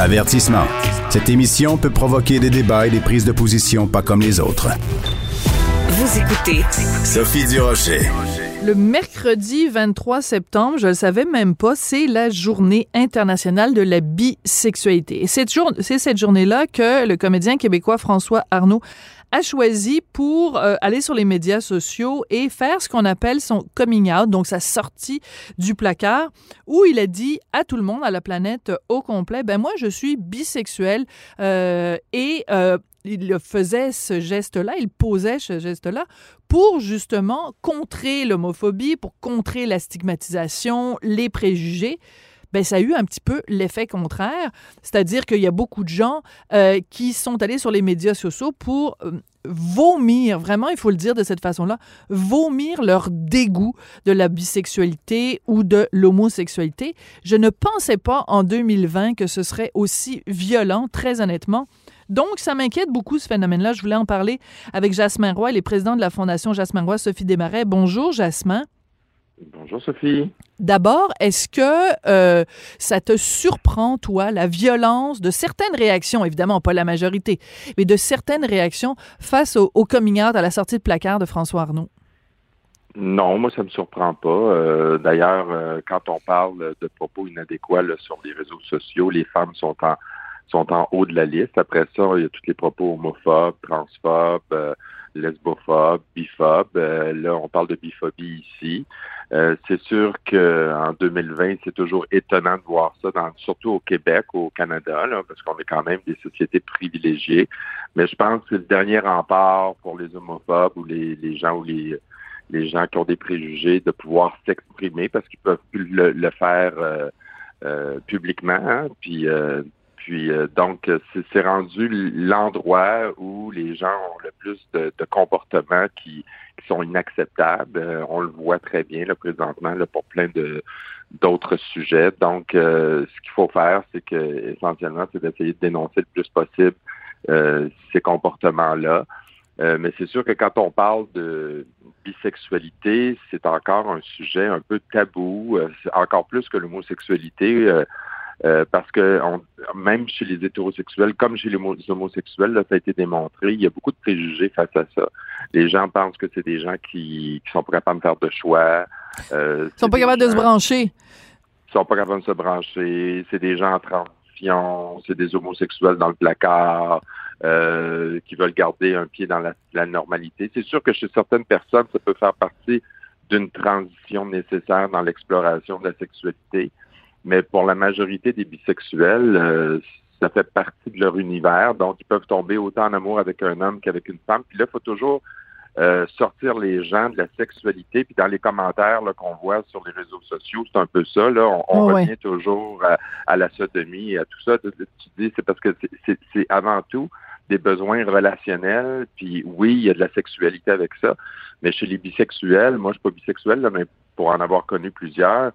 Avertissement. Cette émission peut provoquer des débats et des prises de position pas comme les autres. Vous écoutez Sophie Durocher. Le mercredi 23 septembre, je le savais même pas, c'est la journée internationale de la bisexualité. Et c'est cette journée-là que le comédien québécois François Arnaud a choisi pour euh, aller sur les médias sociaux et faire ce qu'on appelle son coming out, donc sa sortie du placard, où il a dit à tout le monde, à la planète au complet, ben moi je suis bisexuel euh, et euh, il faisait ce geste-là, il posait ce geste-là pour justement contrer l'homophobie, pour contrer la stigmatisation, les préjugés ben ça a eu un petit peu l'effet contraire, c'est-à-dire qu'il y a beaucoup de gens euh, qui sont allés sur les médias sociaux pour euh, vomir, vraiment, il faut le dire de cette façon-là, vomir leur dégoût de la bisexualité ou de l'homosexualité. Je ne pensais pas en 2020 que ce serait aussi violent, très honnêtement. Donc, ça m'inquiète beaucoup, ce phénomène-là. Je voulais en parler avec Jasmin Roy, les présidents de la Fondation Jasmin Roy, Sophie Desmarais. Bonjour, Jasmin. Bonjour Sophie. D'abord, est-ce que euh, ça te surprend, toi, la violence de certaines réactions, évidemment pas la majorité, mais de certaines réactions face au, coming out à la sortie de placard de François Arnaud? Non, moi ça me surprend pas. Euh, d'ailleurs, euh, quand on parle de propos inadéquats sur les réseaux sociaux, les femmes sont en sont en haut de la liste. Après ça, il y a tous les propos homophobes, transphobes, lesbophobes, biphobes. là, on parle de biphobie ici. Euh, c'est sûr qu'en 2020, c'est toujours étonnant de voir ça, surtout au Québec, au Canada, parce qu'on est quand même des sociétés privilégiées. Mais je pense que le dernier rempart pour les homophobes ou les, les gens ou les, les gens qui ont des préjugés de pouvoir s'exprimer parce qu'ils peuvent plus le, faire euh, euh, publiquement. Hein. Puis puis euh, donc, c'est rendu l'endroit où les gens ont le plus de, comportements qui, sont inacceptables. Euh, on le voit très bien là, présentement là, pour plein d'autres sujets. Donc, euh, ce qu'il faut faire, c'est que essentiellement, c'est d'essayer de dénoncer le plus possible ces comportements-là. mais c'est sûr que quand on parle de bisexualité, c'est encore un sujet un peu tabou, encore plus que l'homosexualité. Euh, parce que même chez les hétérosexuels, comme chez les homosexuels, là, ça a été démontré, il y a beaucoup de préjugés face à ça. Les gens pensent que c'est des gens qui, qui sont pas capables de faire de choix. Euh, ils sont pas capables de se brancher. Ils sont pas capables de se brancher. C'est des gens en transition, c'est des homosexuels dans le placard. Euh, qui veulent garder un pied dans la, la normalité. C'est sûr que chez certaines personnes, ça peut faire partie d'une transition nécessaire dans l'exploration de la sexualité. Mais pour la majorité des bisexuels, euh, ça fait partie de leur univers. Donc, ils peuvent tomber autant en amour avec un homme qu'avec une femme. Puis là, il faut toujours euh, sortir les gens de la sexualité. Puis dans les commentaires qu'on voit sur les réseaux sociaux, c'est un peu ça. Là, on, oh, revient toujours à, la sodomie et à tout ça. Tu dis, c'est parce que c'est avant tout des besoins relationnels. Puis oui, il y a de la sexualité avec ça. Mais chez les bisexuels, moi, je suis pas bisexuel, là, mais pour en avoir connu plusieurs,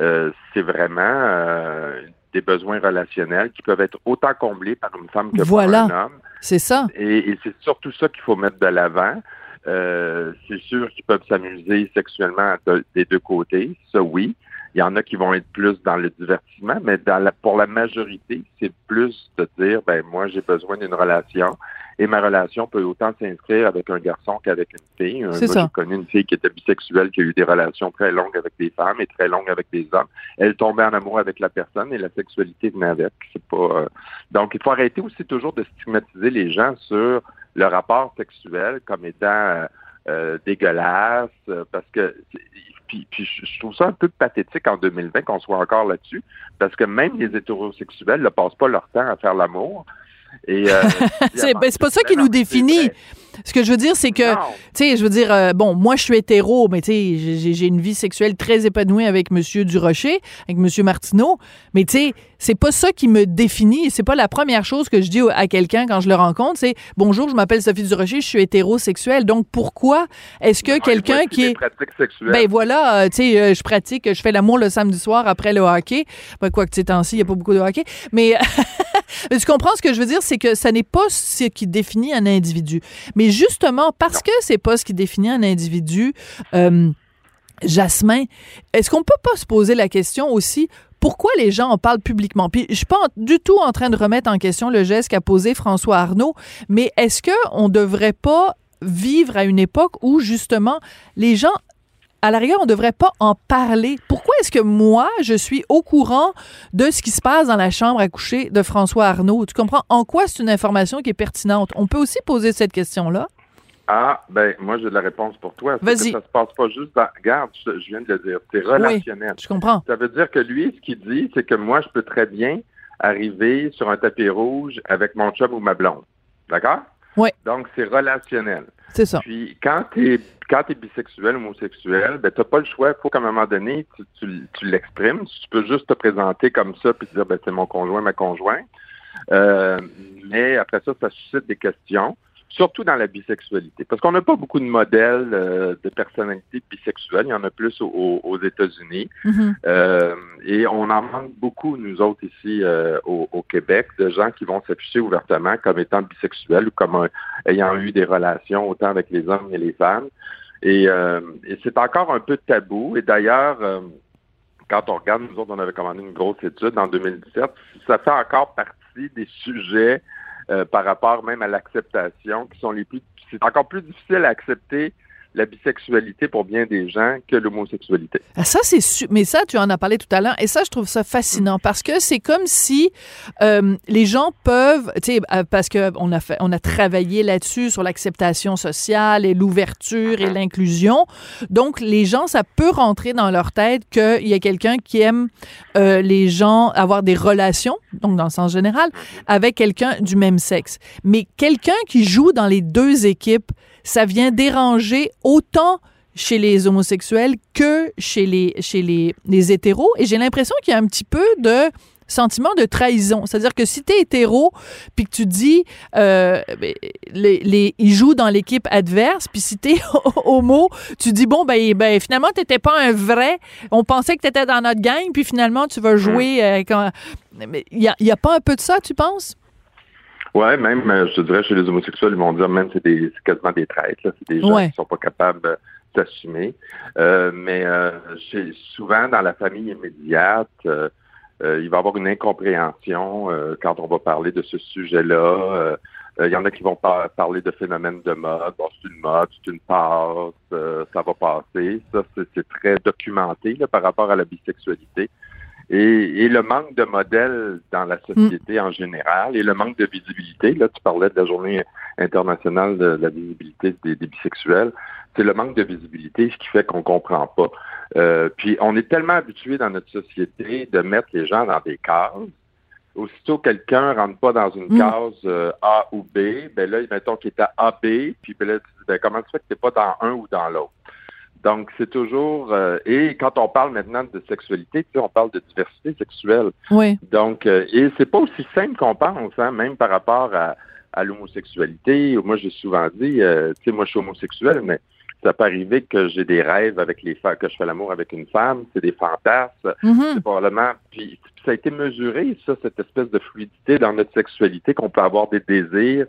euh, c'est vraiment euh, des besoins relationnels qui peuvent être autant comblés par une femme que voilà. par un homme. C'est ça. Et, c'est surtout ça qu'il faut mettre de l'avant. Euh, c'est sûr qu'ils peuvent s'amuser sexuellement des deux côtés, ça oui. Il y en a qui vont être plus dans le divertissement, mais dans la, pour la majorité, c'est plus de dire, ben moi j'ai besoin d'une relation et ma relation peut autant s'inscrire avec un garçon qu'avec une fille. Moi, j'ai connu une fille qui était bisexuelle, qui a eu des relations très longues avec des femmes et très longues avec des hommes. Elle tombait en amour avec la personne et la sexualité venait avec. C'est pas. Euh, Donc, il faut arrêter aussi toujours de stigmatiser les gens sur le rapport sexuel comme étant euh, euh, dégueulasse, parce que puis, je trouve ça un peu pathétique en 2020 qu'on soit encore là-dessus, parce que même les hétérosexuels ne passent pas leur temps à faire l'amour. Et euh, ben, c'est pas ça qui nous définit. Ce que je veux dire, c'est que, tu sais, je veux dire, euh, bon, moi, je suis hétéro, mais tu sais, j'ai- une vie sexuelle très épanouie avec Monsieur Durocher, avec Monsieur Martineau, mais tu sais, c'est pas ça qui me définit. C'est pas la première chose que je dis à quelqu'un quand je le rencontre, c'est bonjour, je m'appelle Sophie Durocher, je suis hétérosexuelle. Donc pourquoi est-ce que quelqu'un qui est ben voilà, euh, tu sais, euh, je pratique, je fais l'amour le samedi soir après le hockey. Ben, quoi que ces temps-ci, il n'y a pas beaucoup de hockey. Mais, mais tu comprends ce que je veux dire, c'est que ça n'est pas ce qui définit un individu. Mais justement, parce que c'est pas ce qui définit un individu, euh, Jasmin, est-ce qu'on peut pas se poser la question aussi pourquoi les gens en parlent publiquement? Puis je suis pas du tout en train de remettre en question le geste qu'a posé François Arnaud, mais est-ce qu'on devrait pas vivre à une époque où justement les gens à la rigueur, on ne devrait pas en parler. Pourquoi est-ce que moi, je suis au courant de ce qui se passe dans la chambre à coucher de François Arnaud? Tu comprends? En quoi c'est une information qui est pertinente? On peut aussi poser cette question-là. Ah, ben, moi, j'ai de la réponse pour toi. Vas-y. Ça se passe pas juste dans. Regarde, je, je viens de le dire. C'est relationnel. Je comprends. Ça veut dire que lui, ce qu'il dit, c'est que moi, je peux très bien arriver sur un tapis rouge avec mon chum ou ma blonde. D'accord? Oui. Donc, c'est relationnel. C'est ça. Puis, quand tu es, quand t'es bisexuel, homosexuel, ben, t'as pas le choix. Il faut qu'à un moment donné, tu, tu, tu l'exprimes. Tu peux juste te présenter comme ça puis te dire, ben, c'est mon conjoint, ma conjointe. Euh, mais après ça, ça suscite des questions, surtout dans la bisexualité. Parce qu'on n'a pas beaucoup de modèles euh, de personnalités bisexuelles. Il y en a plus au- au- aux États-Unis. Mhm. Euh, et on en manque beaucoup, nous autres, ici euh, au, au Québec, de gens qui vont s'afficher ouvertement comme étant bisexuels ou comme euh, ayant eu des relations autant avec les hommes et les femmes. Et, euh, et c'est encore un peu tabou. Et d'ailleurs, euh, quand on regarde, nous autres, on avait commandé une grosse étude en 2017, ça fait encore partie des sujets euh, par rapport même à l'acceptation qui sont les plus... C'est encore plus difficile à accepter la bisexualité pour bien des gens que l'homosexualité. Ah, Ça, c'est su- mais ça, tu en as parlé tout à l'heure, et ça, je trouve ça fascinant parce que c'est comme si euh, les gens peuvent, tu sais, euh, parce que on a fait, on a travaillé là-dessus sur l'acceptation sociale et l'ouverture et l'inclusion. Donc, les gens, ça peut rentrer dans leur tête qu'il y a quelqu'un qui aime euh, les gens avoir des relations, donc dans le sens général, avec quelqu'un du même sexe. Mais quelqu'un qui joue dans les deux équipes, ça vient déranger autant chez les homosexuels que chez les, chez les, les hétéros. Et j'ai l'impression qu'il y a un petit peu de sentiment de trahison. C'est-à-dire que si tu es hétéro, puis que tu dis, euh, ben, les, les, ils jouent dans l'équipe adverse, puis si tu es homo, tu dis, bon, ben, ben finalement, tu pas un vrai. On pensait que tu étais dans notre gang, puis finalement, tu vas jouer. euh, quand... Il n'y a, y a pas un peu de ça, tu penses? Ouais, même, euh, je dirais, chez les homosexuels, ils vont dire même c'est des c'est quasiment des traîtres, là. C'est des gens Ouais. qui sont pas capables euh, d'assumer. Euh, mais euh, chez- souvent, dans la famille immédiate, euh, euh, il va y avoir une incompréhension euh, quand on va parler de ce sujet-là. Il y en a qui vont par- parler de phénomènes de mode. Bon, c'est une mode, c'est une passe, euh, ça va passer. Ça, c'est c'est très documenté là, par rapport à la bisexualité. Et, et le manque de modèles dans la société en général et le manque de visibilité. Là, tu parlais de la journée internationale de la visibilité des, des bisexuels. C'est le manque de visibilité ce qui fait qu'on comprend pas. Euh, puis on est tellement habitué dans notre société de mettre les gens dans des cases. Aussitôt quelqu'un rentre pas dans une Mm. case euh, A ou B, ben là, mettons qu'il est à AB, puis ben là, tu dis, ben, comment tu fais que t'es pas dans un ou dans l'autre? Donc, c'est toujours... euh, et quand on parle maintenant de sexualité, tu sais, on parle de diversité sexuelle. Oui. Donc, euh, et c'est pas aussi simple qu'on pense, hein, même par rapport à, à l'homosexualité. Moi, j'ai souvent dit, euh, tu sais, moi, je suis homosexuel, mais ça peut arriver que j'ai des rêves avec les femmes, que je fais l'amour avec une femme, c'est des fantasmes. C'est probablement. Puis ça a été mesuré, ça, cette espèce de fluidité dans notre sexualité, qu'on peut avoir des désirs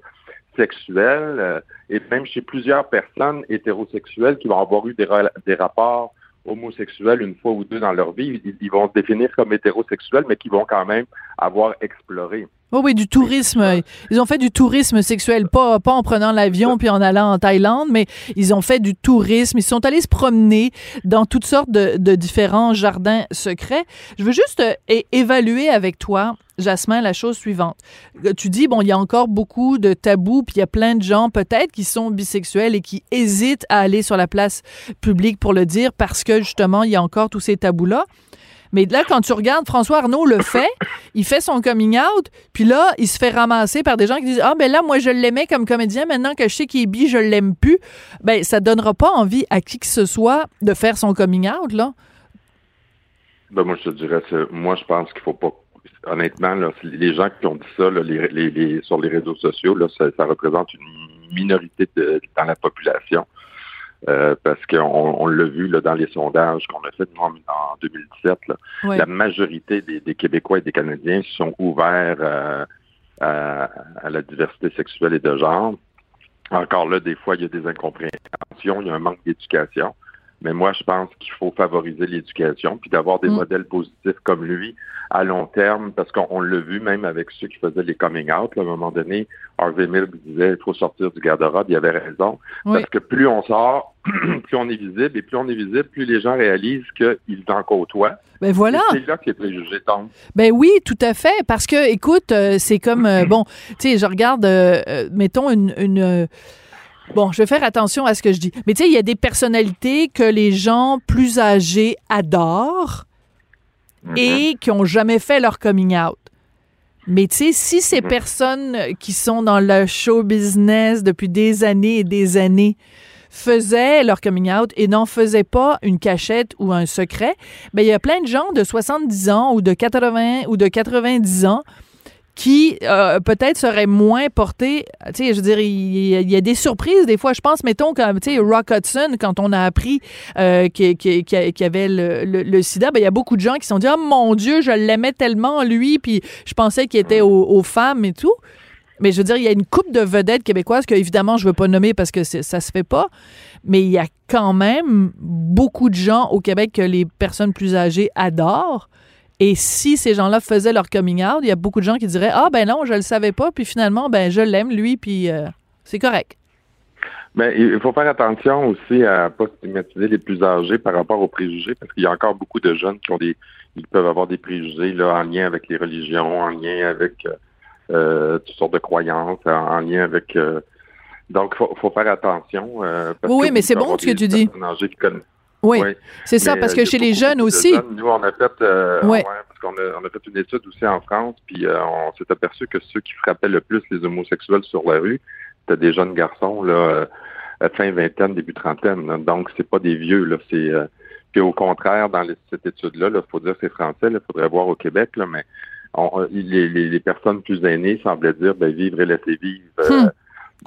euh, et même chez plusieurs personnes hétérosexuelles qui vont avoir eu des rapports homosexuels une fois ou deux dans leur vie, ils, ils vont se définir comme hétérosexuels, mais qui vont quand même avoir exploré. Oui, oui, du tourisme. Ils ont fait du tourisme sexuel, pas, pas en prenant l'avion puis en allant en Thaïlande, mais ils ont fait du tourisme. Ils sont allés se promener dans toutes sortes de, de différents jardins secrets. Je veux juste euh, évaluer avec toi, Jasmin, la chose suivante. Euh, Tu dis, bon, il y a encore beaucoup de tabous, puis il y a plein de gens peut-être qui sont bisexuels et qui hésitent à aller sur la place publique pour le dire parce que justement, il y a encore tous ces tabous-là. Mais là, quand tu regardes, François Arnaud le fait, il fait son coming out, puis là, il se fait ramasser par des gens qui disent Ah, ben là, moi, je l'aimais comme comédien, maintenant que je sais qu'il est bi, je l'aime plus. Ben, ça donnera pas envie à qui que ce soit de faire son coming out, là. Ben, moi, je te dirais, moi, je pense qu'il faut pas honnêtement, là, les gens qui ont dit ça là, sur les réseaux sociaux, là, ça, représente une minorité dans la population. Euh, parce qu'on on, l'a vu là, dans les sondages qu'on a fait en, en 2017, là, la majorité des, des, Québécois et des Canadiens sont ouverts euh, à, à, la diversité sexuelle et de genre. Encore là, des fois, il y a des incompréhensions, il y a un manque d'éducation. Mais moi, je pense qu'il faut favoriser l'éducation, puis d'avoir des mm. modèles positifs comme lui à long terme, parce qu'on l'a vu même avec ceux qui faisaient les coming out. à un moment donné, Harvey Milk disait il faut sortir du garde-robe. Il avait raison. Parce que plus on sort, plus on est visible, et plus on est visible, plus les gens réalisent qu'ils en côtoient. Ben voilà. C'est là que les préjugés tombent. Ben oui, tout à fait. Parce que, écoute, euh, c'est comme, euh, bon, tu sais, je regarde, euh, mettons, une, une Bon, je vais faire attention à ce que je dis. Mais tu sais, il y a des personnalités que les gens plus âgés adorent mhm. et qui ont jamais fait leur coming out. Mais tu sais, si ces mhm. personnes qui sont dans le show business depuis des années et des années faisaient leur coming out et n'en faisaient pas une cachette ou un secret, ben il y a plein de gens de 70 ans ou de 80 ou de 90 ans qui euh, peut-être serait moins porté. Tu sais, je veux dire, il y, a des surprises des fois. Je pense, mettons, comme, tu sais, Rock Hudson, quand on a appris euh, qu'il y avait le, sida, ben, il y a beaucoup de gens qui se sont dit, oh mon Dieu, je l'aimais tellement, lui, puis je pensais qu'il était aux, femmes et tout. Mais je veux dire, il y a une coupe de vedettes québécoises que, évidemment, je ne veux pas nommer parce que ça se fait pas. Mais il y a quand même beaucoup de gens au Québec que les personnes plus âgées adorent. Et si ces gens-là faisaient leur coming out, il y a beaucoup de gens qui diraient Ah, ben non, je le savais pas, puis finalement, ben je l'aime, lui, puis euh, c'est correct. Mais il faut faire attention aussi à ne pas stigmatiser les plus âgés par rapport aux préjugés, parce qu'il y a encore beaucoup de jeunes qui ont des, ils peuvent avoir des préjugés là, en lien avec les religions, en lien avec euh, euh toutes sortes de croyances, en, lien avec. Euh, donc, il faut, faut, faire attention. oui, mais c'est bon ce que tu dis. Oui, c'est ça, parce que euh, chez les jeunes aussi. nous, on a fait, euh, ouais. parce qu'on a, on a, fait une étude aussi en France, puis euh, on s'est aperçu que ceux qui frappaient le plus les homosexuels sur la rue, c'était des jeunes garçons, là, fin vingtaine, début trentaine. Donc, c'est pas des vieux, là. C'est puis au contraire, dans cette étude-là, il faut dire c'est français, il faudrait voir au Québec, là, mais les, les, personnes plus aînées semblaient dire ben, vivre et laisser vivre. Hmm.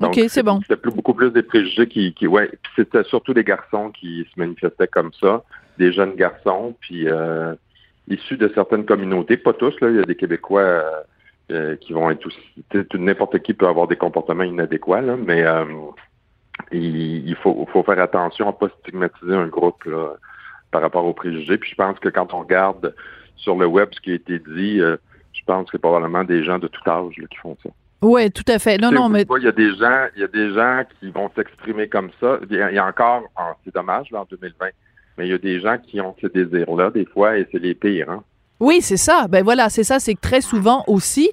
OK, c'est bon. C'était beaucoup plus des préjugés qui, qui ouais, c'était surtout des garçons qui se manifestaient comme ça, des jeunes garçons, puis euh, issus de certaines communautés, pas tous, là, il y a des Québécois euh, euh, qui vont être aussi, n'importe qui peut avoir des comportements inadéquats, là, mais euh, il, faut, faut faire attention à pas stigmatiser un groupe là, par rapport aux préjugés. Puis je pense que quand on regarde sur le web ce qui a été dit, je pense que c'est probablement des gens de tout âge là, qui font ça. Oui, tout à fait. Non, non, mais. Il y a des gens, il y a des gens qui vont s'exprimer comme ça. Il y a encore, c'est dommage, là, en 2020, mais il y a des gens qui ont ce désir-là, des fois, et c'est les pires, hein. Oui, c'est ça. Ben voilà, c'est ça. C'est que très souvent aussi,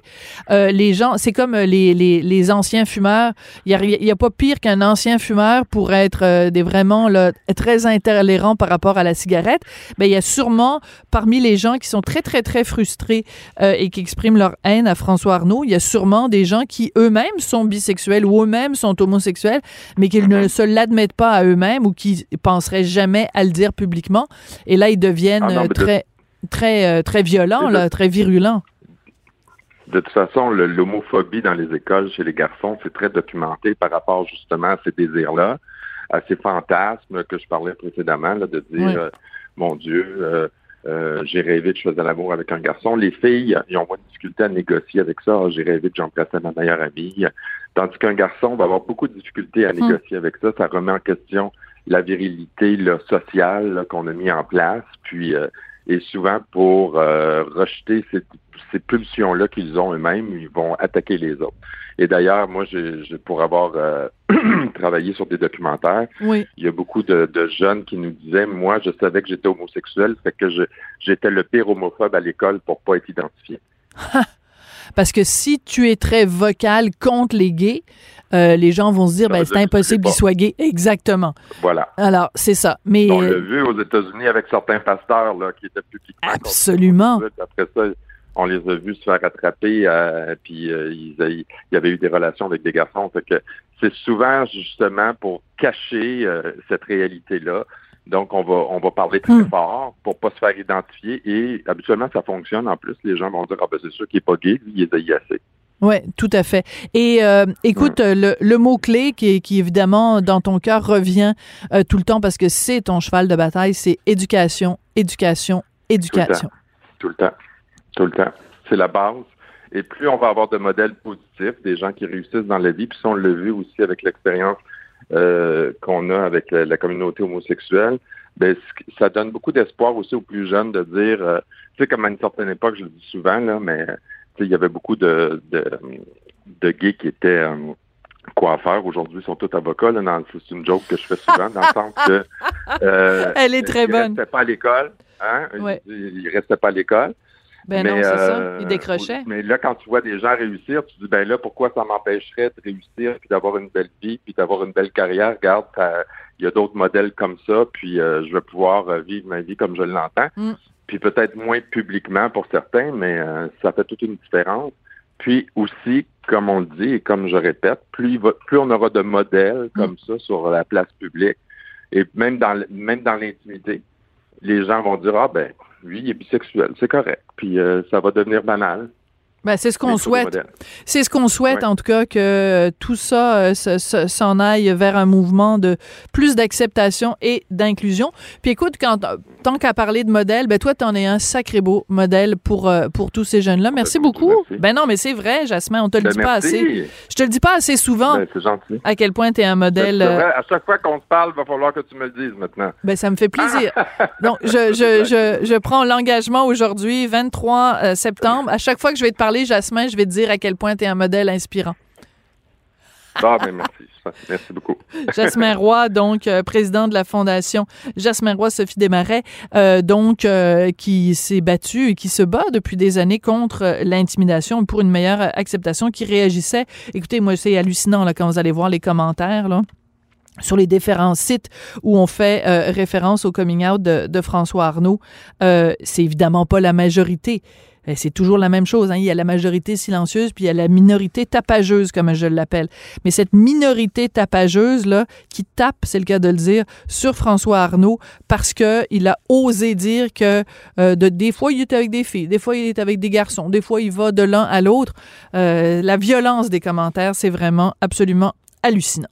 euh, les gens, c'est comme euh, les, les, les, anciens fumeurs. Il n'y a, a, pas pire qu'un ancien fumeur pour être euh, des vraiment là, très intolérant par rapport à la cigarette. Ben il y a sûrement parmi les gens qui sont très très très frustrés et qui expriment leur haine à François Arnaud, il y a sûrement des gens qui eux-mêmes sont bisexuels ou eux-mêmes sont homosexuels, mais qu'ils ne se l'admettent pas à eux-mêmes ou qui penseraient jamais à le dire publiquement. Et là, ils deviennent ah très très, euh, très violent, là, très virulent. De toute façon, l'homophobie dans les écoles chez les garçons, c'est très documenté par rapport justement à ces désirs-là, à ces fantasmes que je parlais précédemment, là, de dire, euh, mon Dieu, euh, j'ai rêvé que je faisais l'amour avec un garçon. Les filles, ils ont moins de difficulté à négocier avec ça. j'ai rêvé que j'embrassais ma meilleure amie. Tandis qu'un garçon va avoir beaucoup de difficultés à hum. négocier avec ça. Ça remet en question la virilité sociale qu'on a mis en place. Puis et souvent, pour euh, rejeter ces, ces pulsions-là qu'ils ont eux-mêmes, ils vont attaquer les autres. Et d'ailleurs, moi, je, pour avoir euh, travaillé sur des documentaires, il y a beaucoup de, de, jeunes qui nous disaient, moi, je savais que j'étais homosexuel, fait que j'étais le pire homophobe à l'école pour pas être identifié. Parce que si tu es très vocal contre les gays, euh, les gens vont se dire, ben, c'est impossible l'es qu'il soit gay. Exactement. Voilà. Alors, c'est ça. Mais On l'a euh, vu aux États-Unis avec certains pasteurs là, qui étaient publiquement. Absolument. Après ça, on les a vus se faire attraper, euh, puis euh, ils, il y avait eu des relations avec des garçons. Fait que c'est souvent justement pour cacher euh, cette réalité-là. Donc, on va on va parler très Hmm. fort pour pas se faire identifier. Et habituellement, ça fonctionne. En plus, les gens vont dire Ah ben c'est sûr qu'il est pas gay, lui, il est assez. Oui, tout à fait. Et euh, écoute, euh, le, le mot-clé qui, qui, évidemment, dans ton cœur, revient euh, tout le temps parce que c'est ton cheval de bataille, c'est éducation, éducation, éducation. Tout le temps. Tout le temps. C'est la base. Et plus on va avoir de modèles positifs, des gens qui réussissent dans la vie, puis on l'a vu aussi avec l'expérience euh, qu'on a avec la, la communauté homosexuelle, ben, ça donne beaucoup d'espoir aussi aux plus jeunes de dire, euh, tu sais, comme à une certaine époque, je le dis souvent, là, mais il y avait beaucoup de, de, de gays qui étaient euh, coiffeurs. Aujourd'hui, ils sont tous avocats. C'est une joke que je fais souvent, dans le sens que... euh, Elle est très ils bonne. restaient pas à l'école. Hein? Ouais. Ils ils restaient pas à l'école. Ben Mais, non, c'est ça. euh, Il décrochait. Mais là, quand tu vois des gens réussir, tu te dis, ben là, pourquoi ça m'empêcherait de réussir, puis d'avoir une belle vie, puis d'avoir une belle carrière? Regarde, il y a d'autres modèles comme ça, puis euh, je vais pouvoir euh, vivre ma vie comme je l'entends. Mm. Puis peut-être moins publiquement pour certains, mais euh, ça fait toute une différence. Puis aussi, comme on le dit et comme je répète, plus, va- plus on aura de modèles comme ça sur la place publique, et même dans, même dans l'intimité, les gens vont dire, ah ben, lui, il est bisexuel, c'est correct. Puis euh, ça va devenir banal. Ben, c'est ce qu'on souhaite. C'est ce qu'on souhaite, Ouais. en tout cas, que euh, tout ça euh, se- se- s'en aille vers un mouvement de plus d'acceptation et d'inclusion. Puis écoute, quand, euh, tant qu'à parler de modèle, ben toi, t'en es un sacré beau modèle pour, euh, pour tous ces jeunes-là. Merci ben, beaucoup. merci. Ben non, mais c'est vrai, Jasmin, on te le Ben, dit pas merci. assez. Je te le dis pas assez souvent Ben, c'est gentil. à quel point t'es un modèle. Ben, vrai, à chaque fois qu'on se parle, il va falloir que tu me le dises maintenant. Ben, ça me fait plaisir. Donc, je, je, je, je prends l'engagement aujourd'hui, 23 euh, septembre. À chaque fois que je vais te parler, Jasmin, je vais te dire à quel point tu es un modèle inspirant. Ah, ben merci. Merci beaucoup. Jasmin Roy, donc euh, président de la Fondation Jasmin Roy Sophie Desmarais, euh, donc euh, qui s'est battu et qui se bat depuis des années contre l'intimidation pour une meilleure acceptation, qui réagissait. Écoutez, moi, c'est hallucinant là, quand vous allez voir les commentaires. Là sur les différents sites où on fait référence au coming out de, de François Arnaud, euh, c'est évidemment pas la majorité. Euh, C'est toujours la même chose. Hein. Il y a la majorité silencieuse, puis il y a la minorité tapageuse, comme je l'appelle. Mais cette minorité tapageuse là, qui tape, c'est le cas de le dire, sur François Arnaud, parce que il a osé dire que euh, de, des fois il est avec des filles, des fois il est avec des garçons, des fois il va de l'un à l'autre. Euh, la violence des commentaires, c'est vraiment absolument hallucinant.